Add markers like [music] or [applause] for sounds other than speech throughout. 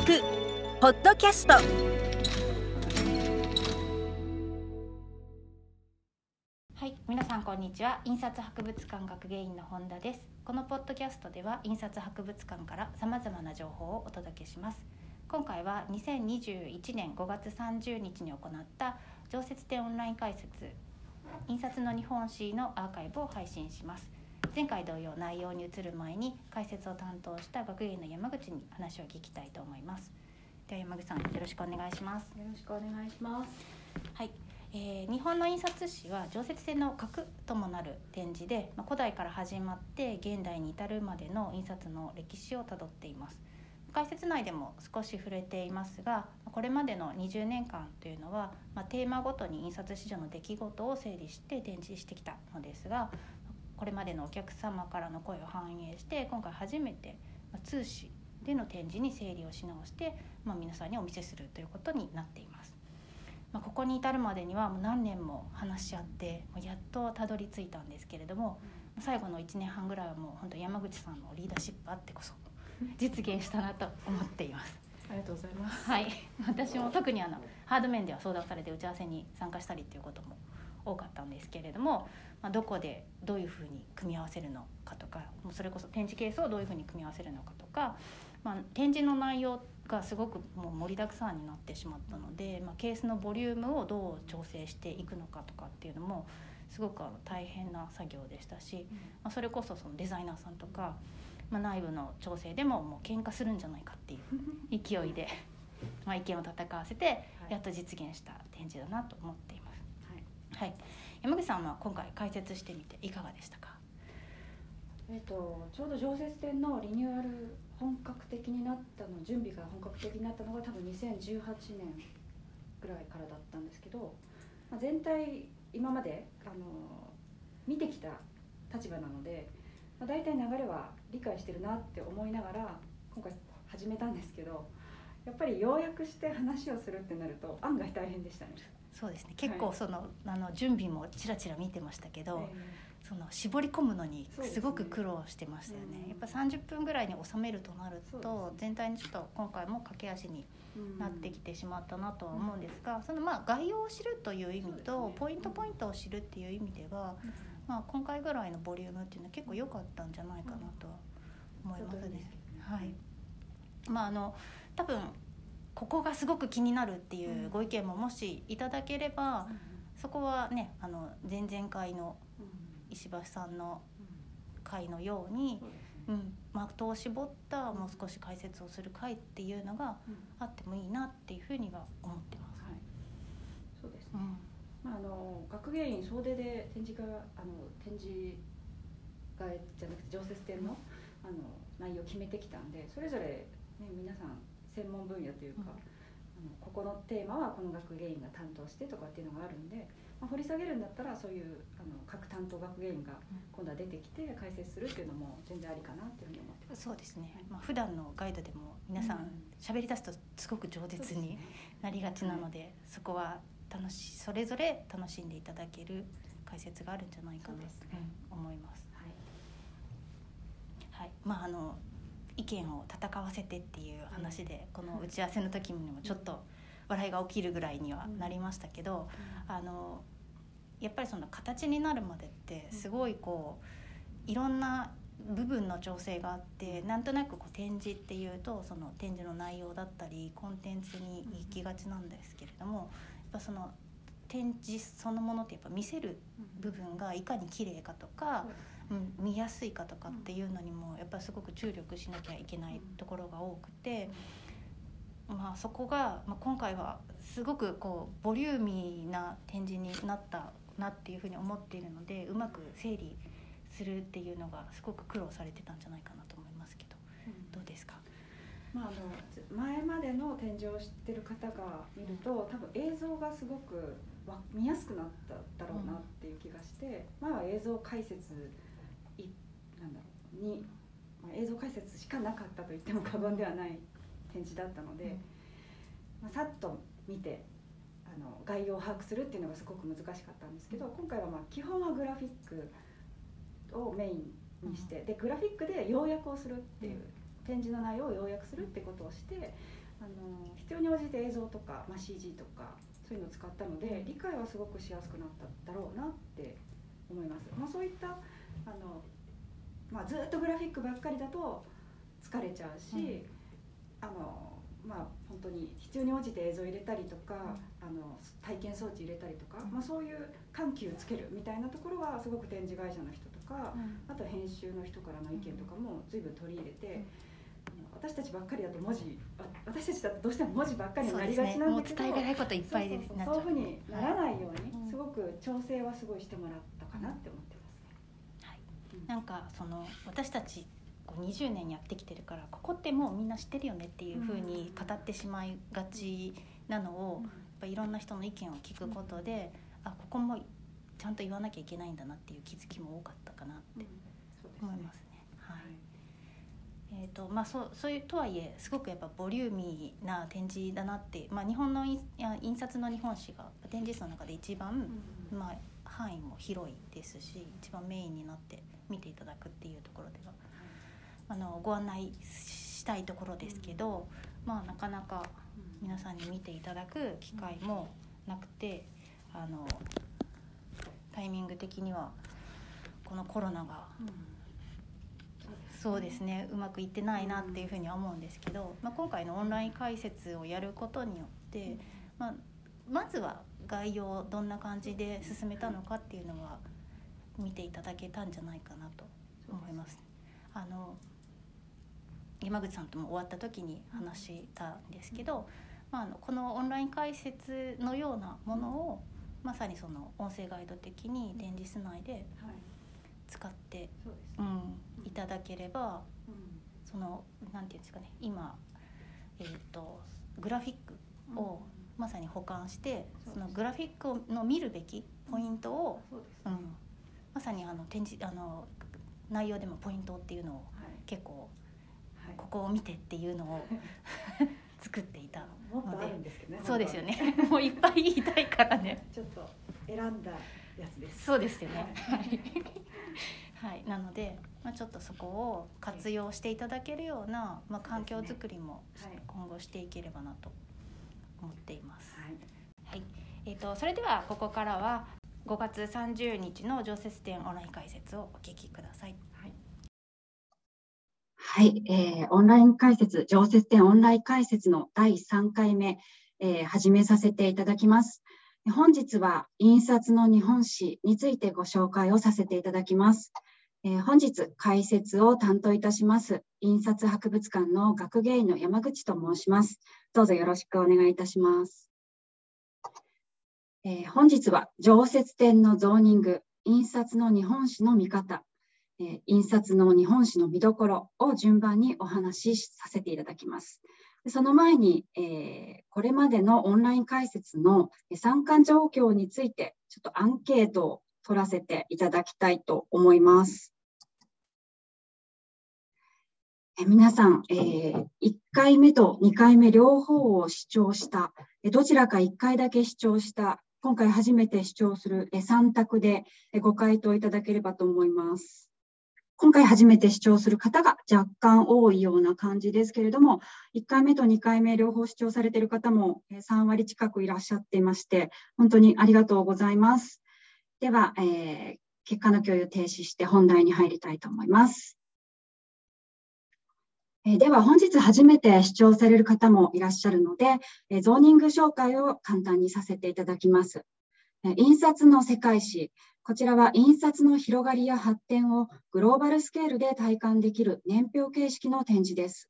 学ポッドキャストはい、皆さんこんにちは。印刷博物館学芸員の本田です。このポッドキャストでは印刷博物館からさまざまな情報をお届けします。今回は2021年5月30日に行った常設展オンライン解説印刷の日本史のアーカイブを配信します。前回同様内容に移る前に解説を担当した学芸員の山口に話を聞きたいと思います。では山口さんよろしくお願いします。よろしくお願いします。はい、えー日本の印刷史は常設展の核ともなる展示で、まあ、古代から始まって現代に至るまでの印刷の歴史をたどっています解説内でも少し触れていますがこれまでの20年間というのは、まあ、テーマごとに印刷市場の出来事を整理して展示してきたのですがこれまでのお客様からの声を反映して今回初めて、まあ、通史での展示に整理をし直して、まあ、皆さんにお見せするということになっています。まあ、ここに至るまでにはもう何年も話し合ってもうやっとたどり着いたんですけれども最後の1年半ぐらいはもう本当山口さんのリーダーシップあってこそ実現したなと思っています。ありがとうございます。はい、私も特にあのハード面では相談されて打ち合わせに参加したりっていうことも多かったんですけれども、まあ、どこでどういうふうに組み合わせるのかとかもうそれこそ展示ケースをどういうふうに組み合わせるのかとか、まあ、展示の内容がすごくもう盛りだくさんになってしまったので、まあ、ケースのボリュームをどう調整していくのかとかっていうのもすごくあの大変な作業でしたし、まあ、それこそそのデザイナーさんとか、まあ、内部の調整でももう喧嘩するんじゃないかっていう [laughs] 勢いで、まあ、意見を戦わせてやっと実現した展示だなと思っています。はい。山口さんは今回解説してみていかがでしたか？えっ、とちょうど常設展のリニューアル本格的になったの準備が本格的になったのが多分2018年ぐらいからだったんですけど、まあ、全体今まであの見てきた立場なので、まあ、大体流れは理解してるなって思いながら今回始めたんですけどやっぱり要約して話をするってなると案外大変でしたね。そうですね。結構その,、あの準備もちらちら見てましたけど、えその絞り込むのにすごく苦労してましたよね。うん。やっぱ30分ぐらいに収めるとなるとです全体にちょっと今回も駆け足にえなってきてしまったなとは思うんですが、そのまあ概要を知るという意味と、ね。ポイントポイントを知るっていう意味では、まあ、今回ぐらいのボリュームっていうのは結構良かったんじゃないかなとは思いますね。そうです。はい。まああの多分ここがすごく気になるっていううん。ご意見ももしいただければ、うん。そこはねあの前々回のうん。石橋さんのうん。回のように、そうん、的を絞ったもう少し解説をする回っていうのがうん。あってもいいなっていうふうには思ってます。はい、そうですね。うん。まああの学芸員総出で展示があの展示会じゃなくて常設展のあの内容を決めてきたんで、それぞれね皆さん専門分野というか、うん。あのここのテーマはこの学芸員が担当してとかっていうのがあるんで、まあ、掘り下げるんだったらそういうあの各担当学芸員が今度は出てきて解説するっていうのも全然ありかなっていうふうに思ってます。そうですね、まあ普段のガイドでも皆さうん。ん喋り出すとすごく饒舌になりがちなのでそこは楽しそれぞれ楽しんでいただける解説があるんじゃないかなと、思います。はい。はい、まああの意見を戦わせてっていう話で、この打ち合わせの時にもちょっと笑いが起きるぐらいにはなりましたけど、あのやっぱりその形になるまでってすごいこういろんな部分の調整があってなんとなくこう展示っていうとその展示の内容だったりコンテンツに行きがちなんですけれどもやっぱその展示そのものってやっぱ見せる部分がいかに綺麗かとか、うん、見やすいかとかっていうのにもやっぱりすごく注力しなきゃいけないところが多くて、まあ、そこが、まあ、今回はすごくこうボリューミーな展示になったなっていうふうに思っているのでうまく整理するっていうのがすごく苦労されてたんじゃないかなと思いますけどどうですか？まあ、あの前までの展示を知ってる方が見ると多分映像がすごくわ見やすくなっただろうなっていう気がして、前は映像解説に、まあ、映像解説しかなかったと言っても過言ではない展示だったので、まあ、さっと見てあの概要を把握するっていうのがすごく難しかったんですけど今回はまあ基本はグラフィックをメインにしてでグラフィックで要約をするっていう展示の内容を要約するってことをしてあの必要に応じて映像とか、まあ、CG とかそういうのを使ったので理解はすごくしやすくなっただろうなって思います。まあ、そういったあの、まあ、ずっとグラフィックばっかりだと疲れちゃうし、あのまあ本当に必要に応じて映像入れたりとか、あの体験装置入れたりとか、まあ、そういう緩急つけるみたいなところはすごく展示会社の人とか、あと編集の人からの意見とかも随分取り入れて。私たちばっかりだと文字私たちだとどうしても文字ばっかりになりがちなんだけど、ね、伝えたいこといっぱいでそうそういうふうにならないように、はい、すごく調整はすごいしてもらったかなって思ってなんかその私たち20年やってきてるからここってもうみんな知ってるよねっていうふうに語ってしまいがちなのを、やっぱいろんな人の意見を聞くことで、あここもちゃんと言わなきゃいけないんだなっていう気づきも多かったかなって思いますね。はい。えーとまあ、そうそういうとはいえすごくやっぱボリューミーな展示だなって、まあ、日本の印刷の日本史が展示室の中で一番、まあ、範囲も広いですし一番メインになって見ていただくっていうところではあのご案内したいところですけど、まあ、なかなか皆さんに見ていただく機会もなくてあのタイミング的にはこのコロナが、そうですねうまくいってないなっていうふうには思うんですけど、まあ、今回のオンライン解説をやることによって、まあ、まずは概要どんな感じで進めたのかっていうのは見ていただけたんじゃないかなと思います。あの山口さんとも終わった時に話したんですけど、まあ、このオンライン解説のようなものをまさにその音声ガイド的に展示室内で使って、うん、いただければ、そのなんていうんですかね今、えーと、グラフィックをまさに保管して、そのグラフィックの見るべきポイントを、うんまさにあの展示あの内容でもポイントっていうのを結構ここを見てっていうのを [laughs] [laughs] 作っていたので、ね、そうですよね。[laughs] もういっぱい言いたいからね。ちょっと選んだやつです。そうですよね。はい、なので、まあ、ちょっとそこを活用していただけるような、まあ、環境づくりも今後していければなと思っています。はい、はい、えっ、ー、とそれではここからは5月30日の常設展オンライン解説をお聞きください。はい、えー、オンライン解説、常設展オンライン解説の第3回目、えー、始めさせていただきます。本日は印刷の日本史についてご紹介をさせていただきます。えー、本日解説を担当いたします印刷博物館の学芸員の山口と申します。どうぞよろしくお願いいたします。えー、本日は常設展のゾーニング、印刷の日本史の見方、え印刷の日本史の見どころを順番にお話しさせていただきます。その前に、えー、これまでのオンライン解説の参加状況について、ちょっとアンケートを取らせていただきたいと思います。皆さん、えー、1回目と2回目両方を視聴した、どちらか1回だけ視聴した、今回初めて視聴する3択でご回答いただければと思います。今回初めて視聴する方が若干多いような感じですけれども、1回目と2回目両方視聴されている方も3割近くいらっしゃっていまして、本当にありがとうございます。では、えー、結果の共有停止して本題に入りたいと思います。えでは本日初めて視聴される方もいらっしゃるので、えゾーニング紹介を簡単にさせていただきます。印刷の世界史、こちらは印刷の広がりや発展をグローバルスケールで体感できる年表形式の展示です。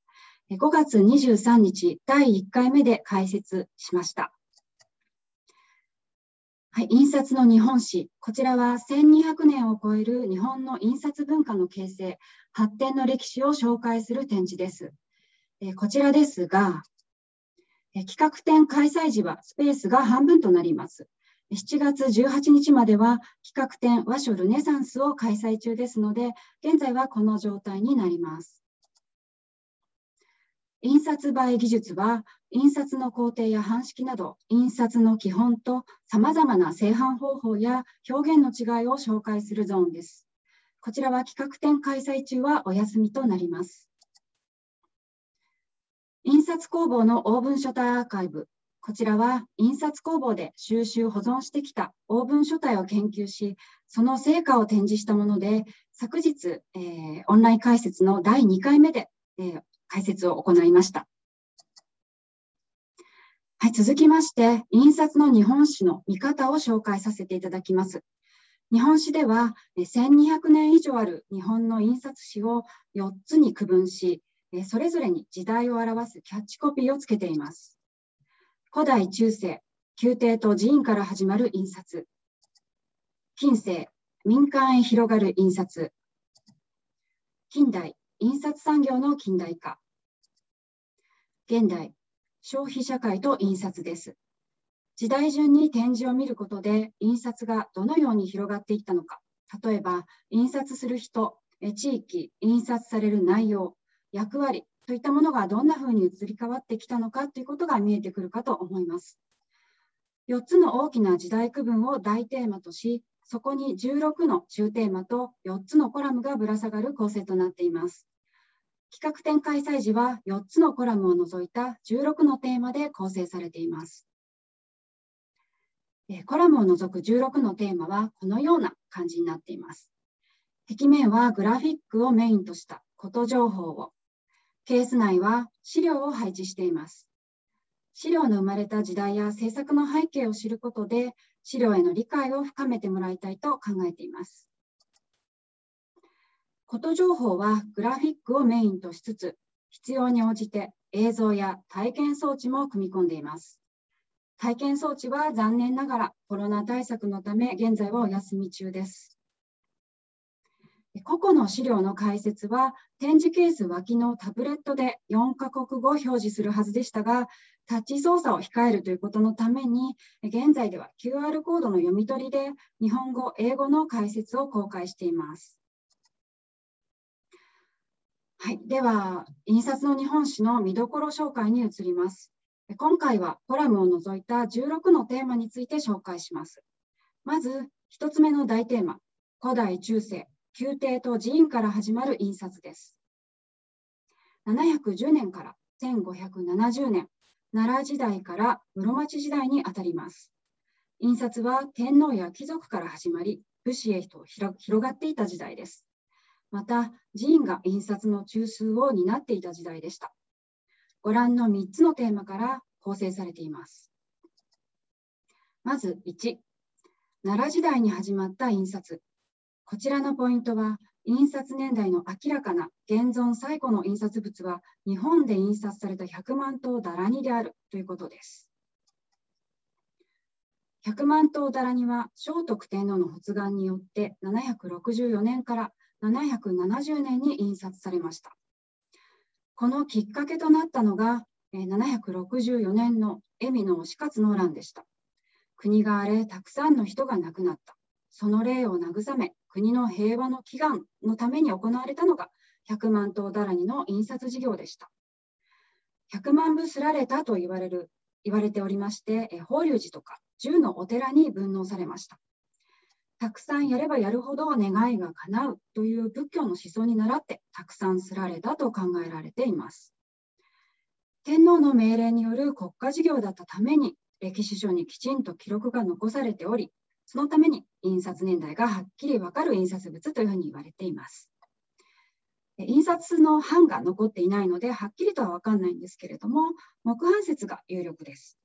5月23日、第1回目で開設しました。はい、印刷の日本史。こちらは1200年を超える日本の印刷文化の形成、発展の歴史を紹介する展示です。えこちらですが、え企画展開催時はスペースが半分となります。7月18日までは企画展和書ルネサンスを開催中ですので、現在はこの状態になります。印刷映え技術は、印刷の工程や版式など、印刷の基本と様々な製版方法や表現の違いを紹介するゾーンです。こちらは企画展開催中はお休みとなります。印刷工房のオーブン書体アーカイブ。こちらは印刷工房で収集保存してきたオーブン書体を研究し、その成果を展示したもので、昨日、えー、オンライン解説の第2回目で、えー、解説を行いました。はい、続きまして、印刷の日本史の見方を紹介させていただきます。日本史では、1200年以上ある日本の印刷史を4つに区分し、それぞれに時代を表すキャッチコピーをつけています。古代中世、宮廷と寺院から始まる印刷。近世、民間へ広がる印刷。近代、印刷産業の近代化。現代、消費社会と印刷です。時代順に展示を見ることで印刷がどのように広がっていったのか、例えば印刷する人、地域、印刷される内容、役割といったものがどんなふうに移り変わってきたのかということが見えてくるかと思います。4つの大きな時代区分を大テーマとし、そこに16の中テーマと4つのコラムがぶら下がる構成となっています。企画展開催時は4つのコラムを除いた16のテーマで構成されています。コラムを除く16のテーマはこのような感じになっています。壁面はグラフィックをメインとしたこと情報を、ケース内は資料を配置しています。資料の生まれた時代や制作の背景を知ることで、資料への理解を深めてもらいたいと考えています。こと情報はグラフィックをメインとしつつ、必要に応じて映像や体験装置も組み込んでいます。体験装置は残念ながらコロナ対策のため現在はお休み中です。個々の資料の解説は展示ケース脇のタブレットで4カ国語を表示するはずでしたが、タッチ操作を控えるということのために、現在では QR コードの読み取りで日本語、英語の解説を公開しています。はい、では、印刷の日本史の見どころ紹介に移ります。今回はコラムを除いた16のテーマについて紹介します。まず、1つ目の大テーマ、古代中世、宮廷と寺院から始まる印刷です。710年から1570年、奈良時代から室町時代にあたります。印刷は天皇や貴族から始まり、武士へと広がっていた時代です。また、寺院が印刷の中枢を担っていた時代でした。ご覧の3つのテーマから構成されています。まず1、奈良時代に始まった印刷。こちらのポイントは、印刷年代の明らかな現存最古の印刷物は日本で印刷された100万頭だらにであるということです。100万頭だらには聖徳天皇の発願によって764年から770年に印刷されました。このきっかけとなったのが、764年の恵美の死活の乱でした。国が荒れ、たくさんの人が亡くなった。その霊を慰め、国の平和の祈願のために行われたのが、100万頭だらにの印刷事業でした。100万部すられたと言われる言われておりまして、法隆寺とか10のお寺に分納されました。たくさんやればやるほど願いが叶うという仏教の思想に倣ってたくさんすられたと考えられています。天皇の命令による国家事業だったために歴史書にきちんと記録が残されており、そのために印刷年代がはっきりわかる印刷物というふうに言われています。印刷の版が残っていないので、はっきりとは分かんないんですけれども、木版説が有力です。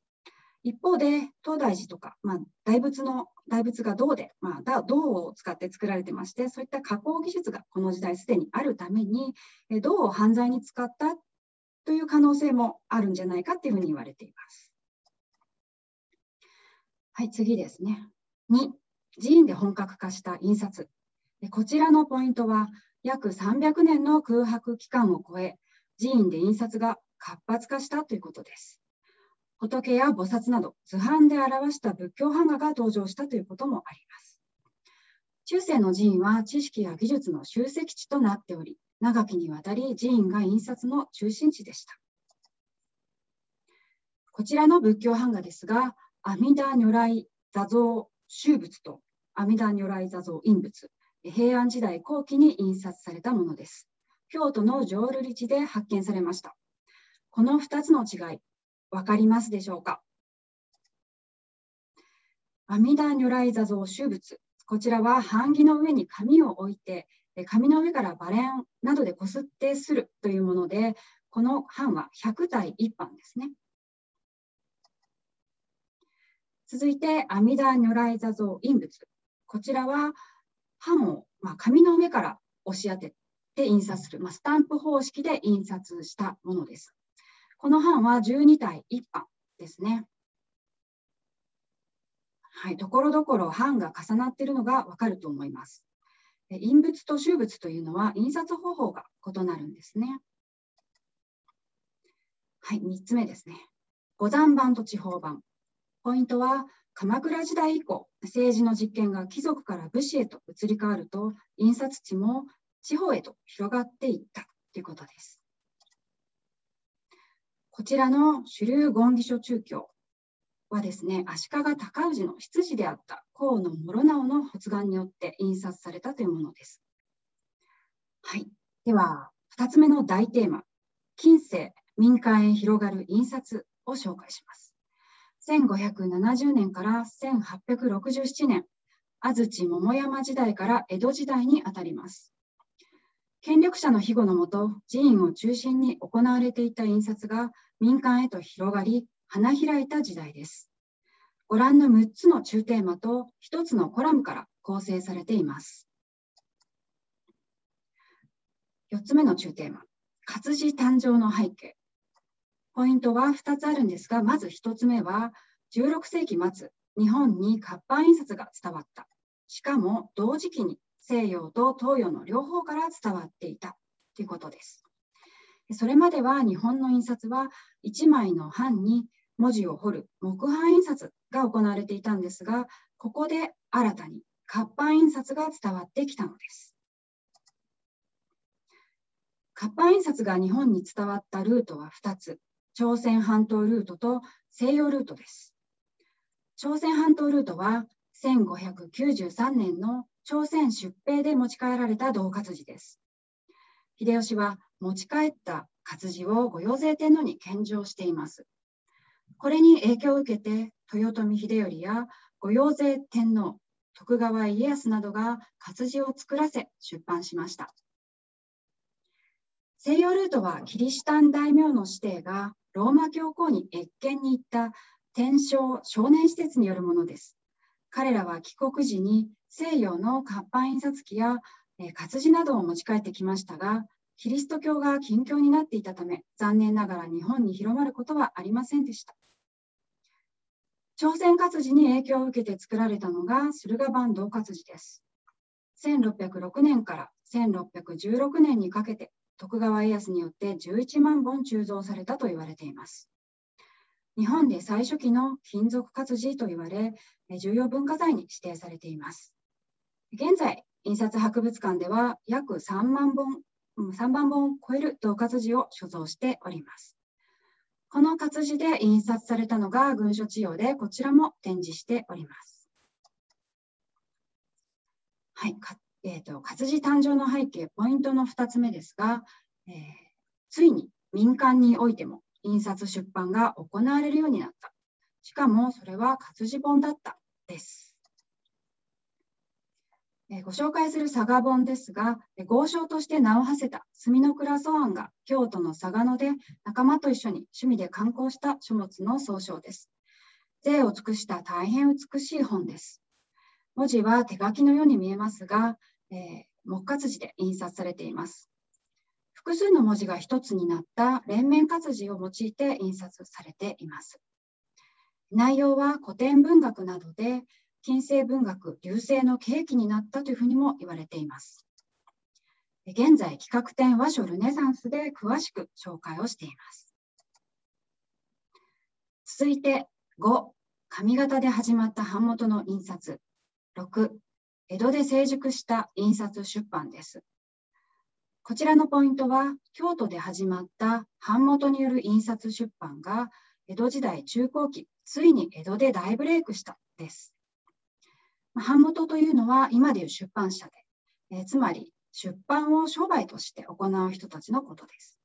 一方で、東大寺とか、まあ、大仏の、大仏が銅で、まあ、銅を使って作られてまして、そういった加工技術がこの時代すでにあるために、銅を犯罪に使ったという可能性もあるんじゃないかっていうふうに言われています。はい、次ですね。2、寺院で本格化した印刷。こちらのポイントは、約300年の空白期間を超え、寺院で印刷が活発化したということです。仏や菩薩など図版で表した仏教版画が登場したということもあります。中世の寺院は知識や技術の集積地となっており、長きにわたり寺院が印刷の中心地でした。こちらの仏教版画ですが、阿弥陀如来座像修仏と阿弥陀如来座像印仏、平安時代後期に印刷されたものです。京都の浄瑠璃寺で発見されました。この2つの違い、分かりますでしょうか？阿弥陀如来座像修仏。こちらは版木の上に紙を置いて、紙の上からバレンなどでこすってするというもので、この版は100体一版ですね。続いて、阿弥陀如来座像印仏。こちらは版を、まあ、紙の上から押し当てて印刷する、まあ、スタンプ方式で印刷したものです。この版は12体1版ですね。はい、ところどころ版が重なっているのがわかると思います。印物と収物というのは印刷方法が異なるんですね。はい、3つ目ですね。五山版と地方版。ポイントは鎌倉時代以降、政治の実権が貴族から武士へと移り変わると、印刷地も地方へと広がっていったということです。こちらの主流権義書中教はですね、足利尊氏の執事であった河野諸直の発願によって印刷されたというものです。はい。では、2つ目の大テーマ、近世民間へ広がる印刷を紹介します。1570年から1867年、安土桃山時代から江戸時代にあたります。権力者の庇護のもと、寺院を中心に行われていた印刷が民間へと広がり、花開いた時代です。ご覧の6つの中テーマと1つのコラムから構成されています。4つ目の中テーマ、活字誕生の背景。ポイントは2つあるんですが、まず1つ目は、16世紀末、日本に活版印刷が伝わった。しかも同時期に西洋と東洋の両方から伝わっていたということです。それまでは日本の印刷は1枚の版に文字を彫る木版印刷が行われていたんですが、ここで新たに活版印刷が伝わってきたのです。活版印刷が日本に伝わったルートは2つ。朝鮮半島ルートと西洋ルートです。朝鮮半島ルートは1593年の朝鮮出兵で持ち帰られた銅活字です。秀吉は持ち帰った活字を御用税天皇に献上しています。これに影響を受けて豊臣秀頼や御用税天皇、徳川家康などが活字を作らせ出版しました。西洋ルートはキリシタン大名の指定がローマ教皇に謁見に行った天正少年施設によるものです。彼らは帰国時に西洋の活版印刷機や活字などを持ち帰ってきましたが、キリスト教が禁教になっていたため、残念ながら日本に広まることはありませんでした。朝鮮活字に影響を受けて作られたのが駿河版銅活字です。1606年から1616年にかけて徳川家康によって11万本鋳造されたと言われています。日本で最初期の金属活字と言われ、重要文化財に指定されています。現在、印刷博物館では約3万本、3万本を超える銅活字を所蔵しております。この活字で印刷されたのが軍書治療で、こちらも展示しております。はい、えーと、活字誕生の背景、ポイントの2つ目ですが、えー、ついに民間においても印刷出版が行われるようになった。しかもそれは活字本だったです。えー、ご紹介する佐賀本ですが、え豪商として名を馳せた墨の倉草庵が京都の佐賀野で仲間と一緒に趣味で観光した書物の総称です。税を尽くした大変美しい本です。文字は手書きのように見えますが、えー、木活字で印刷されています。複数の文字が一つになった連綿活字を用いて印刷されています。内容は古典文学などで近世文学流星の契機になったというふうにも言われています。現在、企画展和書ルネサンスで詳しく紹介をしています。続いて5、上方で始まった版元の印刷。6、江戸で成熟した印刷出版です。こちらのポイントは、京都で始まった版元による印刷出版が、江戸時代中後期、ついに江戸で大ブレイクしたです。版元というのは、今でいう出版社で、えつまり出版を商売として行う人たちのことです。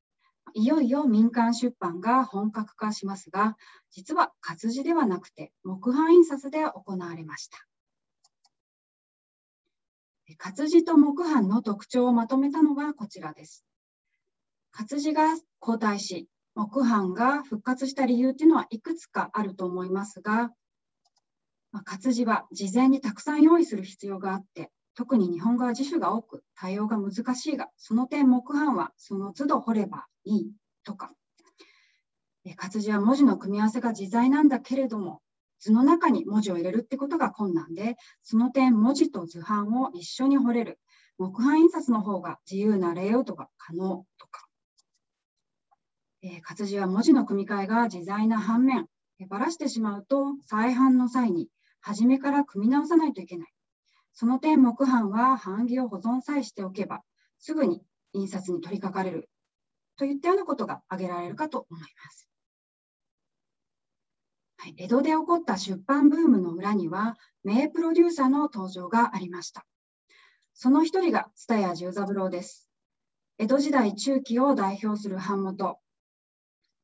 いよいよ民間出版が本格化しますが、実は活字ではなくて木版印刷で行われました。活字と木版の特徴をまとめたのがこちらです。活字が後退し、木版が復活した理由っていうのはいくつかあると思いますが、ま、活字は事前にたくさん用意する必要があって、特に日本語は辞書が多く対応が難しいが、その点木版はその都度掘ればいいとか、活字は文字の組み合わせが自在なんだけれども、図の中に文字を入れるってことが困難で、その点文字と図版を一緒に掘れる。木版印刷の方が自由なレイアウトが可能とか、えー、活字は文字の組み替えが自在な反面、ばらしてしまうと再版の際に初めから組み直さないといけない。その点、木版は版木を保存さえしておけば、すぐに印刷に取り掛かれるといったようなことが挙げられるかと思います。はい、江戸で起こった出版ブームの裏には、名プロデューサーの登場がありました。その一人が蔦屋十三郎です。江戸時代中期を代表する版元。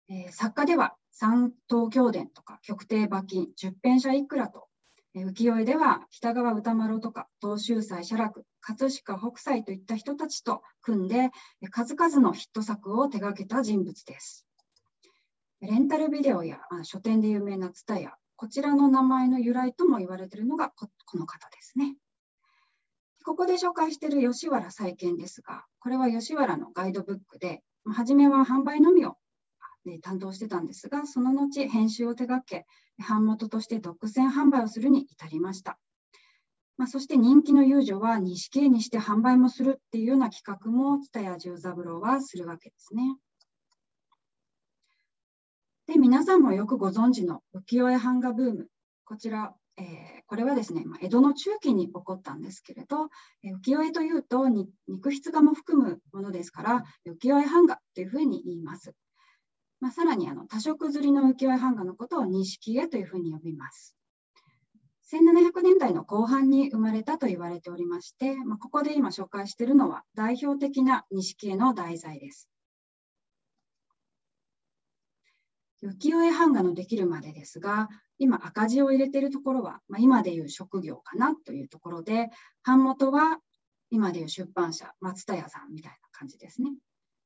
えー、作家では三東京伝とか極低馬金、十編者いくらとえ浮世絵では北川歌丸とか東秀斎写楽葛飾北斎といった人たちと組んで数々のヒット作を手掛けた人物です。レンタルビデオや書店で有名な蔦屋こちらの名前の由来とも言われているのがこの方ですね。ここで紹介している吉原再建ですが、これは吉原のガイドブックで、初めは販売のみをね担当してたんですが、その後編集を手掛け、版元として独占販売をするに至りました。まあ、そして人気の遊女は錦絵にして販売もするっていうような企画も蔦屋十三郎はするわけですね。で皆さんもよくご存知の浮世絵版画ブームこちら、えー、これはですね、まあ、江戸の中期に起こったんですけれど、えー、浮世絵というと肉筆画も含むものですから浮世絵版画というふうに言います。まあ、さらにあの多色刷りの浮世絵版画のことを錦絵というふうに呼びます。1700年代の後半に生まれたと言われておりまして、まあ、ここで今紹介しているのは代表的な錦絵の題材です。浮世絵版画のできるまでですが、今赤字を入れているところは、まあ、今でいう職業かなというところで、版元は今でいう出版社、松田屋さんみたいな感じですね。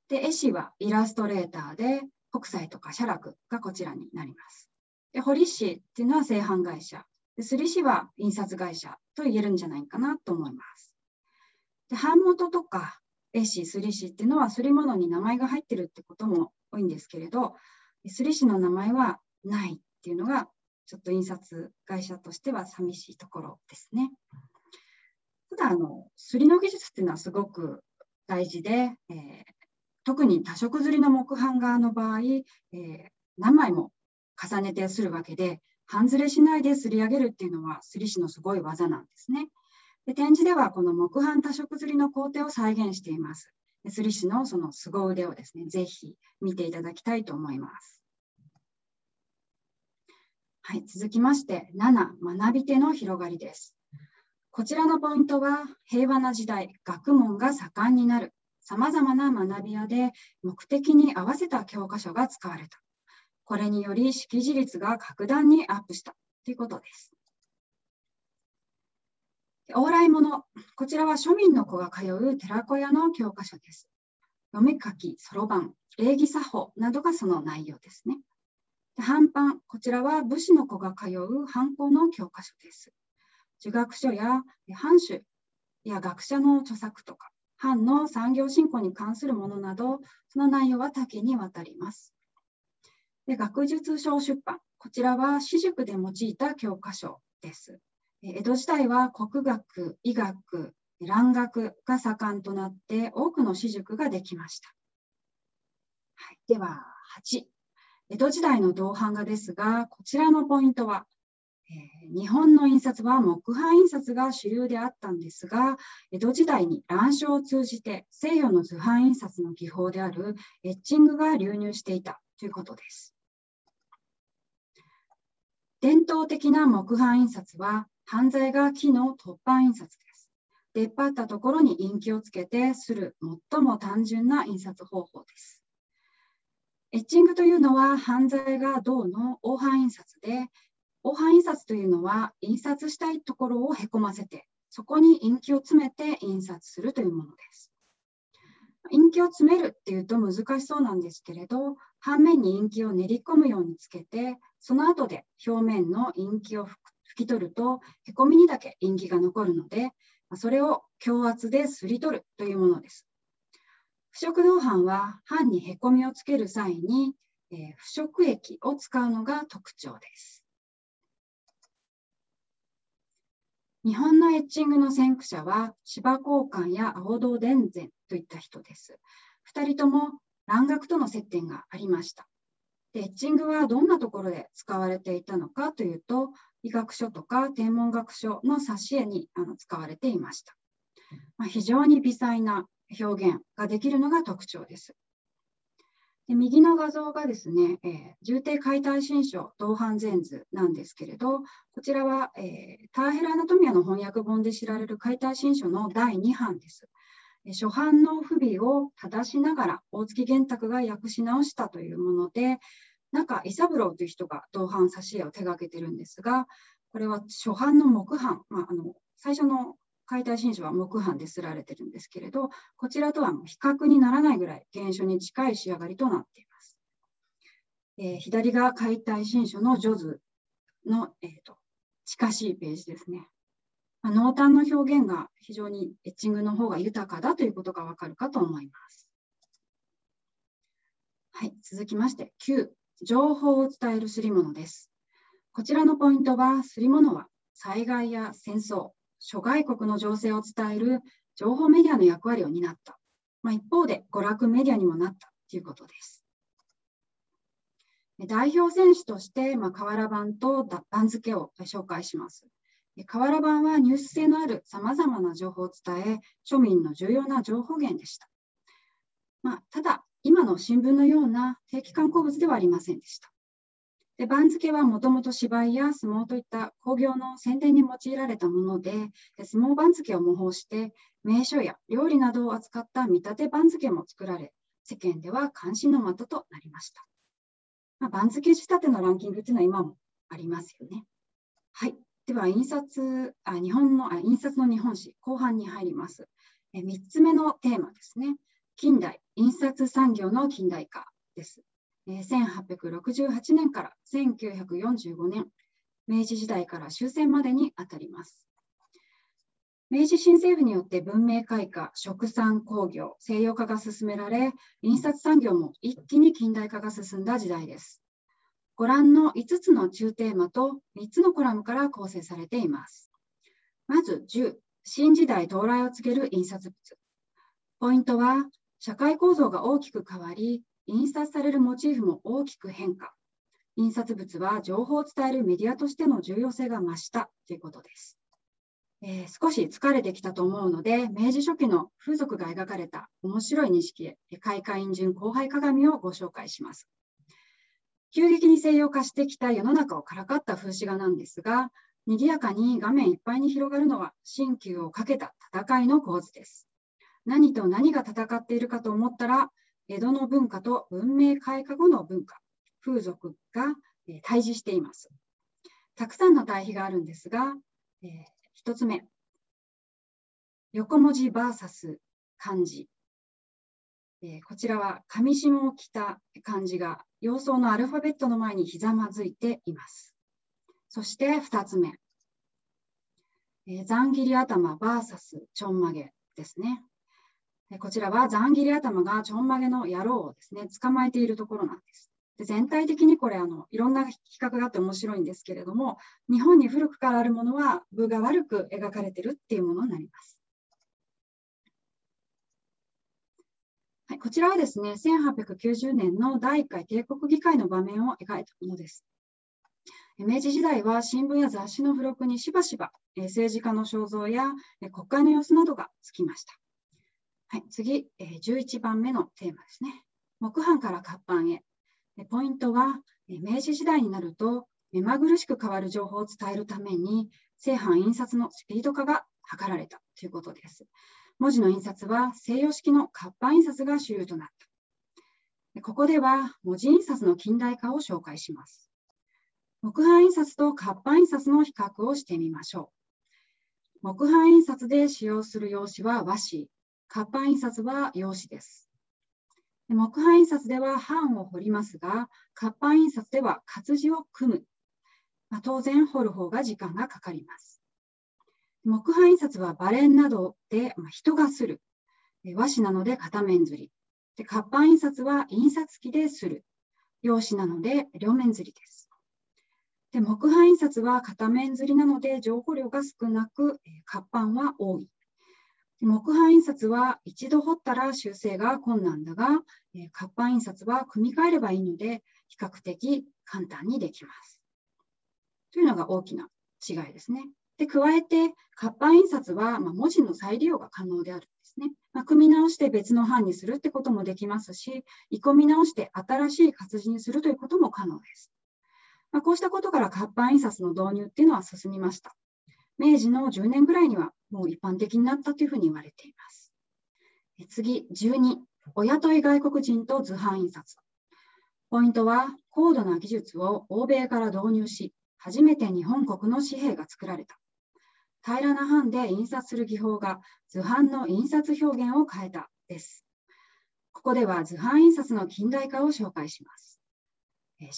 で、絵師はイラストレーターで、北斎とか写楽がこちらになります。で堀市っていうのは製版会社、で摺師は印刷会社と言えるんじゃないかなと思います。で版元とか絵師、摺師っていうのは摺物に名前が入ってるってことも多いんですけれど、摺師の名前はないっていうのがちょっと印刷会社としては寂しいところですね。ただあの、摺りの技術っていうのはすごく大事で、えー、特に多色刷りの木版画の場合、えー、何枚も重ねてするわけで、半ずれしないで刷り上げるっていうのは、摺り師のすごい技なんですね。で展示ではこの木版多色刷りの工程を再現しています。摺り師のその凄腕をですね、ぜひ見ていただきたいと思います。はい、続きまして、7、学び手の広がりです。こちらのポイントは、平和な時代、学問が盛んになるさまざまな学び屋で目的に合わせた教科書が使われた。これにより識字率が格段にアップしたということです。往来物、こちらは庶民の子が通う寺子屋の教科書です。読み書き、そろばん、礼儀作法などがその内容ですね。半版、こちらは武士の子が通う藩校の教科書です。儒学書や藩主や学者の著作とか、藩の産業振興に関するものなど、その内容は多岐にわたります。で学術書出版、こちらは私塾で用いた教科書です。江戸時代は国学、医学、蘭学が盛んとなって多くの私塾ができました。はい、では8、江戸時代の銅版画ですが、こちらのポイントはえー、日本の印刷は木版印刷が主流であったんですが、江戸時代に乱書を通じて西洋の図版印刷の技法であるエッチングが流入していたということです。伝統的な木版印刷は犯罪が木の突版印刷です。出っ張ったところに印記をつけてする最も単純な印刷方法です。エッチングというのは犯罪が銅の黄版印刷で、黄版印刷というのは印刷したいところをへこませて、そこにインキを詰めて印刷するというものです。インキを詰めるっていうと難しそうなんですけれど、半面にインキを練り込むようにつけて、その後で表面のインキを拭くき取ると、へこみにだけインキが残るので、それを強圧ですり取るというものです。腐食銅斑は斑にへこみをつける際に、えー、腐食液を使うのが特徴です。日本のエッチングの先駆者は芝交換や青銅田善といった人です。2人とも蘭学との接点がありました。でエッチングはどんなところで使われていたのかというと、医学書とか天文学書の挿絵にあの使われていました。まあ、非常に微細な表現ができるのが特徴です。で右の画像がですね、えー、重低解体新書同伴全図なんですけれど、こちらは、えー、ターヘルアナトミアの翻訳本で知られる解体新書の第2版です。初版の不備を正しながら大月玄卓が訳し直したというもので、中伊三郎という人が同伴挿絵を手がけてるんですが、これは初版の木版、まあ、あの最初の解体新書は木版ですられてるんですけれど、こちらとは比較にならないぐらい原書に近い仕上がりとなっています。えー、左が解体新書のジョズの、えーと、近しいページですね。まあ、濃淡の表現が非常にエッチングの方が豊かだということがわかるかと思います。はい、続きまして、9、情報を伝えるすり物です。こちらのポイントは、すり物は災害や戦争、諸外国の情勢を伝える情報メディアの役割を担った。まあ、一方で娯楽メディアにもなったということです。代表選手として、まあ、瓦版と番付を紹介します。瓦版はニュース性のあるさまざまな情報を伝え、庶民の重要な情報源でした。まあ、ただ、今の新聞のような定期観光物ではありませんでした。で番付はもともと芝居や相撲といった工業の宣伝に用いられたもので、相撲番付を模倣して、名所や料理などを扱った見立て番付も作られ、世間では関心の的となりました。まあ、番付仕立てのランキングというのは今もありますよね。はい。では、印刷、あ日本のあ印刷の日本史、後半に入ります。え3つ目のテーマですね。近代、印刷産業の近代化です。1868年から1945年、明治時代から終戦までにあたります。明治新政府によって文明開化、食産工業、西洋化が進められ、印刷産業も一気に近代化が進んだ時代です。ご覧の5つの中テーマと3つのコラムから構成されています。まず10、新時代到来を告げる印刷物。ポイントは、社会構造が大きく変わり、印刷されるモチーフも大きく変化。印刷物は情報を伝えるメディアとしての重要性が増したということです。えー、少し疲れてきたと思うので、明治初期の風俗が描かれた面白い錦絵、開花印順後輩鏡をご紹介します。急激に西洋化してきた世の中をからかった風刺画なんですが、賑やかに画面いっぱいに広がるのは新旧をかけた戦いの構図です。何と何が戦っているかと思ったら、江戸の文化と文明開化後の文化、風俗が、え対峙しています。たくさんの対比があるんですが、えー、1つ目、横文字 VS 漢字。えー、こちらは上下を着た漢字が様相のアルファベットの前にひざまずいています。そして2つ目、えー、ざん切り頭 VS ちょんまげですね。こちらはざん切り頭がちょんまげの野郎をですね、捕まえているところなんです。で全体的にこれあの、いろんな比較があって面白いんですけれども、日本に古くからあるものは部が悪く描かれているっていうものになります。はい、こちらはですね、1890年の第1回帝国議会の場面を描いたものです。明治時代は新聞や雑誌の付録にしばしば政治家の肖像や国会の様子などがつきました。はい、次、えー、11番目のテーマですね。木版から活版へ。ポイントは、明治時代になると、目まぐるしく変わる情報を伝えるために、正版印刷のスピード化が図られたということです。文字の印刷は西洋式の活版印刷が主流となった。ここでは文字印刷の近代化を紹介します。木版印刷と活版印刷の比較をしてみましょう。木版印刷で使用する用紙は和紙、活版印刷は用紙です。木版印刷では版を彫りますが、活版印刷では活字を組む。まあ、当然、彫る方が時間がかかります。木版印刷はバレンなどで、まあ、人がする。和紙なので片面刷り。で活版印刷は印刷機でする。用紙なので両面刷りです。で木版印刷は片面刷りなので情報量が少なく、活版は多い。木版印刷は一度彫ったら修正が困難だが、活版印刷は組み替えればいいので、比較的簡単にできます。というのが大きな違いですね。で加えて、活版印刷は、ま文字の再利用が可能であるんですね。まあ、組み直して別の版にするってこともできますし、鋳込み直して新しい活字にするということも可能です。まあ、こうしたことから活版印刷の導入っていうのは進みました。明治の10年ぐらいにはもう一般的になったというふうに言われています。次、12、お雇い外国人と図版印刷。ポイントは、高度な技術を欧米から導入し、初めて日本国の紙幣が作られた。平らな版で印刷する技法が図版の印刷表現を変えたです。ここでは図版印刷の近代化を紹介します。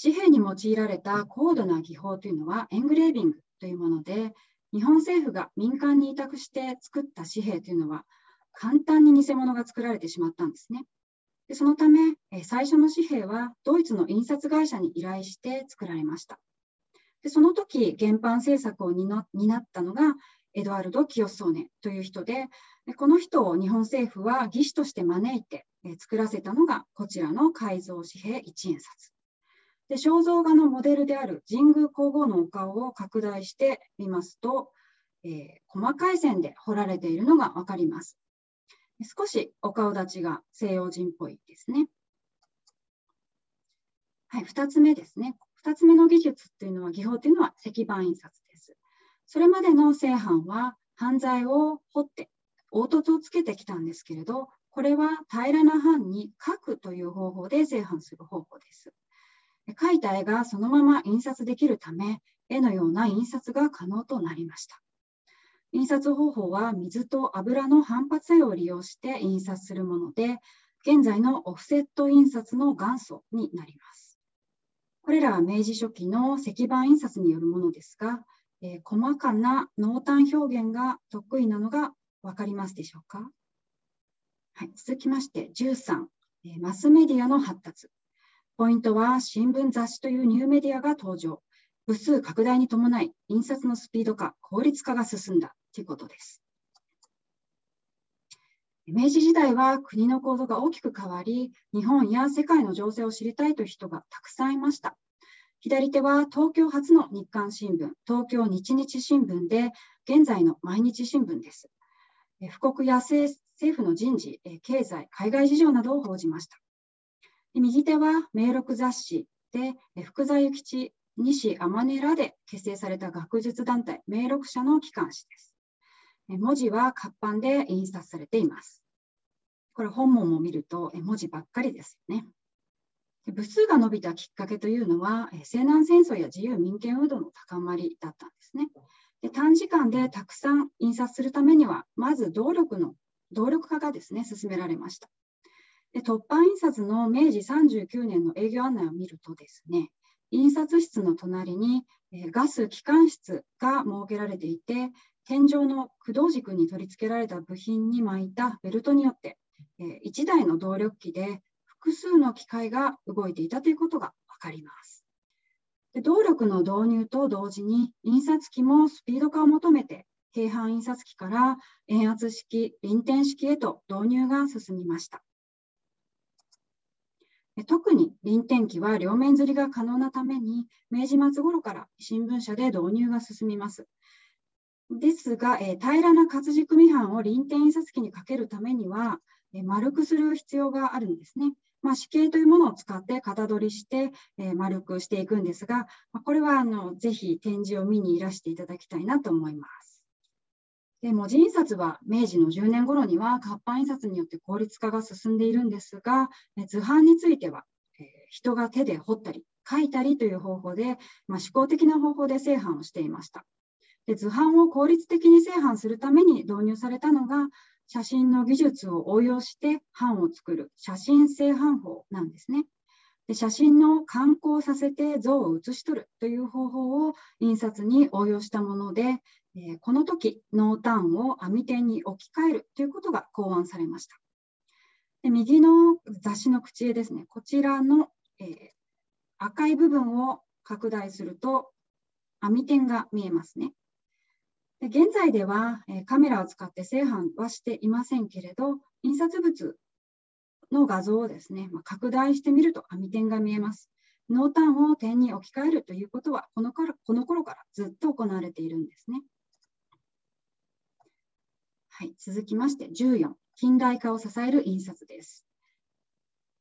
紙幣に用いられた高度な技法というのはエングレービングというもので、日本政府が民間に委託して作った紙幣というのは簡単に偽物が作られてしまったんですね。でそのため、最初の紙幣はドイツの印刷会社に依頼して作られました。でその時、原版政策を担ったのがエドワルド・キヨソーネという人で、でこの人を日本政府は技師として招いて作らせたのがこちらの改造紙幣一円札。で肖像画のモデルである神宮皇后のお顔を拡大してみますと、えー、細かい線で彫られているのが分かります。少しお顔立ちが西洋人っぽいですね。はい、2つ目ですね。2つ目の技術っていうのは、技法っていうのは石版印刷です。それまでの正版は犯罪を彫って凹凸をつけてきたんですけれど、これは平らな版に書くという方法で正版する方法です。描いた絵がそのまま印刷できるため、絵のような印刷が可能となりました。印刷方法は水と油の反発作用を利用して印刷するもので、現在のオフセット印刷の元祖になります。これらは明治初期の石版印刷によるものですが、えー、細かな濃淡表現が得意なのが分かりますでしょうか、はい、続きまして13、えー、マスメディアの発達。ポイントは新聞雑誌というニューメディアが登場。部数拡大に伴い、印刷のスピード化、効率化が進んだということです。明治時代は国の構造が大きく変わり、日本や世界の情勢を知りたいという人がたくさんいました。左手は東京初の日刊新聞、東京日日新聞で、現在の毎日新聞です。富国や政府の人事、経済、海外事情などを報じました。右手は名録雑誌で、福沢諭吉、西天音らで結成された学術団体、名録社の機関紙です。文字は活版で印刷されています。これ本文も見ると文字ばっかりですよね。部数が伸びたきっかけというのは、西南戦争や自由民権運動の高まりだったんですね。で短時間でたくさん印刷するためには、まず動力の動力化がですね、進められました。で突版印刷の明治39年の営業案内を見るとですね、印刷室の隣に、えガス機関室が設けられていて、天井の駆動軸に取り付けられた部品に巻いたベルトによって、え1台の動力機で複数の機械が動いていたということが分かります。で動力の導入と同時に印刷機もスピード化を求めて平板印刷機から円圧式、輪転式へと導入が進みました。特に輪転機は両面釣りが可能なために、明治末頃から新聞社で導入が進みます。ですが、え平らな活字組版を輪転印刷機にかけるためには、え丸くする必要があるんですね。まあ、紙形というものを使って型取りして、え丸くしていくんですが、まこれはあのぜひ展示を見にいらしていただきたいなと思います。で文字印刷は明治の10年頃には活版印刷によって効率化が進んでいるんですが、図版については、え人が手で彫ったり書いたりという方法で、まあ、思考的な方法で製版をしていました。で図版を効率的に製版するために導入されたのが写真の技術を応用して版を作る写真製版法なんですね。で写真の観光させて像を写し取るという方法を印刷に応用したもので、え、この時濃淡を網点に置き換えるということが考案されました。で右の雑誌の口絵ですね、こちらの、えー、赤い部分を拡大すると網点が見えますね。で現在では、え、カメラを使って製版はしていませんけれど、印刷物の画像をですね、まあ、拡大してみると網点が見えます。濃淡を点に置き換えるということはこのからこの頃からずっと行われているんですね。はい、続きまして14、近代化を支える印刷です。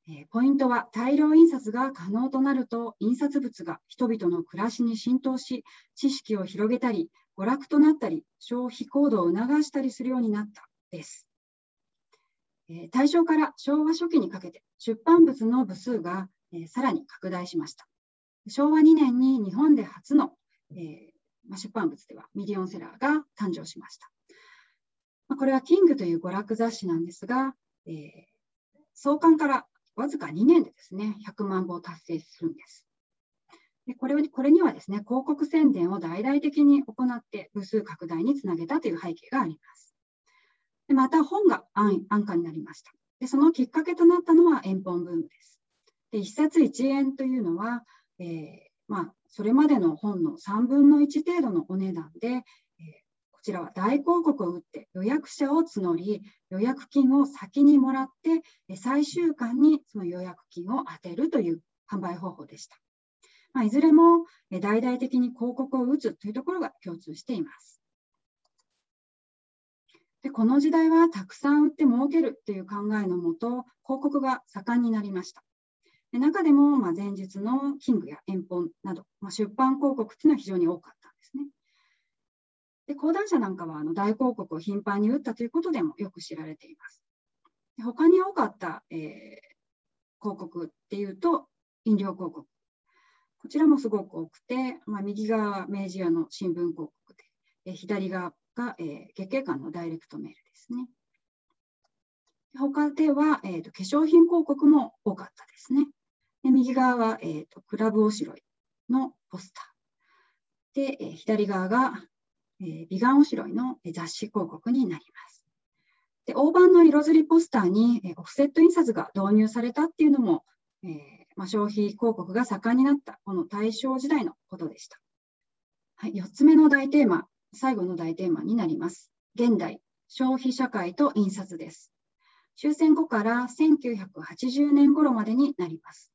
えポイントは大量印刷が可能となると印刷物が人々の暮らしに浸透し知識を広げたり娯楽となったり消費行動を促したりするようになったです。大正から昭和初期にかけて出版物の部数がさらに拡大しました。昭和2年に日本で初の、えー、出版物ではミリオンセラーが誕生しました。これはキングという娯楽雑誌なんですが、え、創刊からわずか2年でですね、100万部を達成するんです。でこれこれにはですね、広告宣伝を大々的に行って部数拡大につなげたという背景があります。でまた本が安安価になりましたで。そのきっかけとなったのは円本ブームです。で1冊1円というのは、えー、まあ、それまでの本の3分の1程度のお値段で、えー、こちらは大広告を打って予約者を募り、予約金を先にもらって、最終巻にその予約金を当てるという販売方法でした。まあ、いずれも大々的に広告を打つというところが共通しています。でこの時代はたくさん売って儲けるという考えのもと広告が盛んになりました。で中でも、まあ、前日のキングや遠本など、まあ、出版広告というのは非常に多かったんですね。で講談社なんかはあの大広告を頻繁に打ったということでもよく知られています。で他に多かった、えー、広告っていうと飲料広告。こちらもすごく多くて、まあ、右側は明治屋の新聞広告で、え左側が、えー、月経館のダイレクトメールですね。他では、えーと、化粧品広告も多かったですね。で右側は、えーと、クラブおしろいのポスター。で、えー、左側が、えー、美顔おしろいの雑誌広告になります。で大判の色づりポスターに、えー、オフセット印刷が導入されたっていうのも、えーまあ、消費広告が盛んになったこの大正時代のことでした。はい、4つ目の大テーマ、最後の大テーマになります。現代、消費社会と印刷です。終戦後から1980年頃までになります。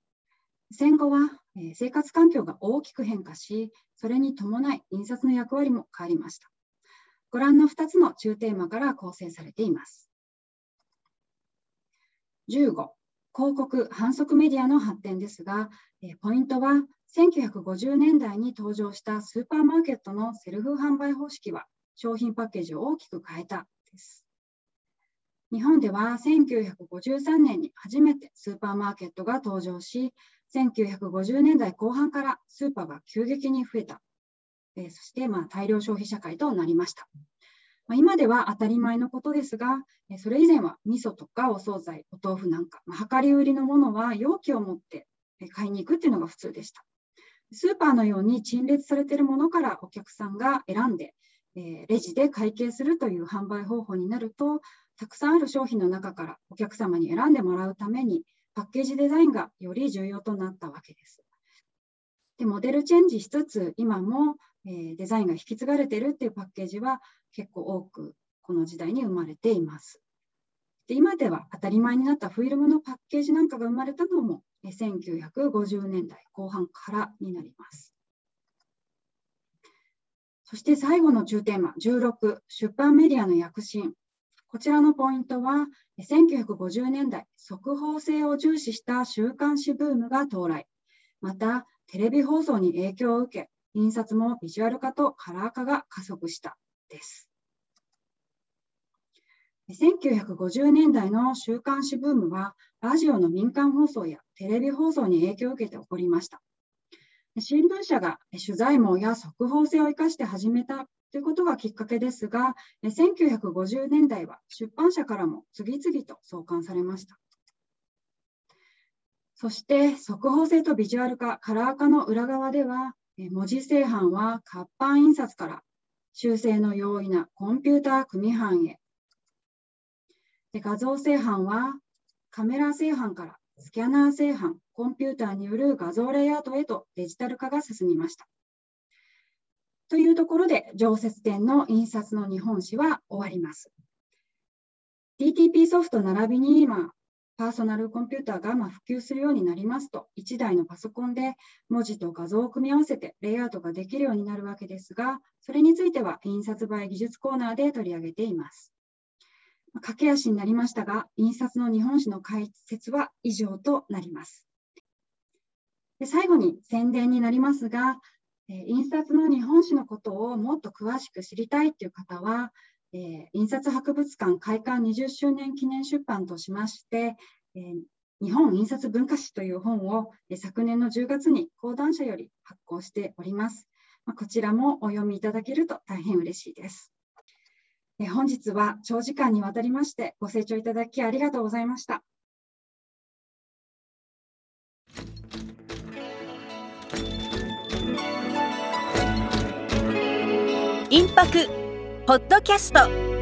戦後は、え生活環境が大きく変化し、それに伴い印刷の役割も変わりました。ご覧の2つの中テーマから構成されています。15、広告・反則メディアの発展ですが、ポイントは1950年代に登場したスーパーマーケットのセルフ販売方式は商品パッケージを大きく変えたです。日本では1953年に初めてスーパーマーケットが登場し、1950年代後半からスーパーが急激に増えた。えそしてまあ大量消費社会となりました。まあ、今では当たり前のことですが、それ以前は味噌とかお惣菜、お豆腐なんか、まあ、量り売りのものは容器を持って買いに行くっていうのが普通でした。スーパーのように陳列されているものからお客さんが選んで、え、レジで会計するという販売方法になると、たくさんある商品の中からお客様に選んでもらうために、パッケージデザインがより重要となったわけです。でモデルチェンジしつつ、今も、え、デザインが引き継がれているっていうパッケージは結構多くこの時代に生まれています。で今では当たり前になったフィルムのパッケージなんかが生まれたのも1950年代後半からになります。そして最後の中テーマ16、出版メディアの躍進。こちらのポイントは、1950年代、速報性を重視した週刊誌ブームが到来。また、テレビ放送に影響を受け、印刷もビジュアル化とカラー化が加速したです。1950年代の週刊誌ブームは、ラジオの民間放送やテレビ放送に影響を受けて起こりました。新聞社が取材網や速報性を生かして始めたということがきっかけですが、1950年代は出版社からも次々と創刊されました。そして速報性とビジュアル化、カラー化の裏側では、文字製版は活版印刷から修正の容易なコンピューター組版へ。で画像製版はカメラ製版からスキャナー製版、コンピューターによる画像レイアウトへとデジタル化が進みました。というところで、常設展の印刷の日本史は終わります。DTP ソフト並びに今、パーソナルコンピューターがま普及するようになりますと、1台のパソコンで文字と画像を組み合わせてレイアウトができるようになるわけですが、それについては印刷映え技術コーナーで取り上げています。駆け足になりましたが、印刷の日本史の解説は以上となります。で最後に宣伝になりますが、え印刷の日本史のことをもっと詳しく知りたいという方は、えー、印刷博物館開館20周年記念出版としまして、えー、日本印刷文化史という本を、え昨年の10月に講談社より発行しております。まあ、こちらもお読みいただけると大変嬉しいです。え本日は長時間にわたりましてご清聴いただきありがとうございました。インパクポッドキャスト